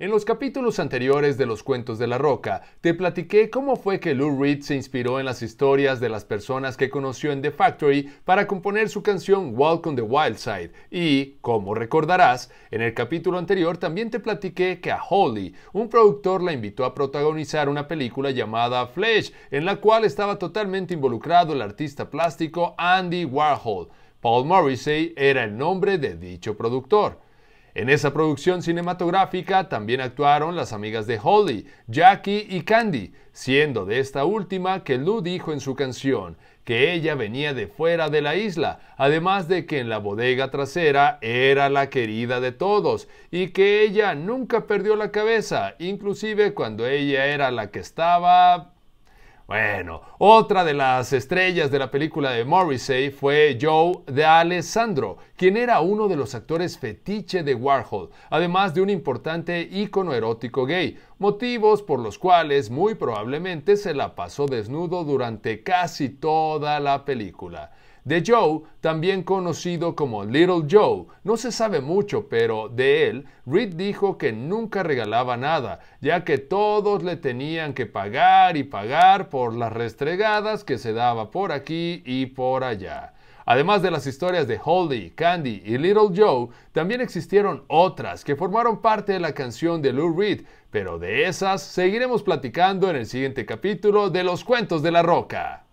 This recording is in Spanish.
En los capítulos anteriores de Los Cuentos de la Roca, te platiqué cómo fue que Lou Reed se inspiró en las historias de las personas que conoció en The Factory para componer su canción Walk on the Wild Side. Y, como recordarás, en el capítulo anterior también te platiqué que a Holly, un productor la invitó a protagonizar una película llamada Flesh, en la cual estaba totalmente involucrado el artista plástico Andy Warhol. Paul Morrissey era el nombre de dicho productor. En esa producción cinematográfica también actuaron las amigas de Holly, Jackie y Candy, siendo de esta última que Lou dijo en su canción que ella venía de fuera de la isla, además de que en la bodega trasera era la querida de todos y que ella nunca perdió la cabeza, inclusive cuando ella era la que estaba bueno, otra de las estrellas de la película de Morrissey fue Joe de Alessandro, quien era uno de los actores fetiche de Warhol, además de un importante ícono erótico gay, motivos por los cuales muy probablemente se la pasó desnudo durante casi toda la película. De Joe, también conocido como Little Joe, no se sabe mucho, pero de él, Reed dijo que nunca regalaba nada, ya que todos le tenían que pagar y pagar por las restregadas que se daba por aquí y por allá. Además de las historias de Holly, Candy y Little Joe, también existieron otras que formaron parte de la canción de Lou Reed, pero de esas seguiremos platicando en el siguiente capítulo de Los Cuentos de la Roca.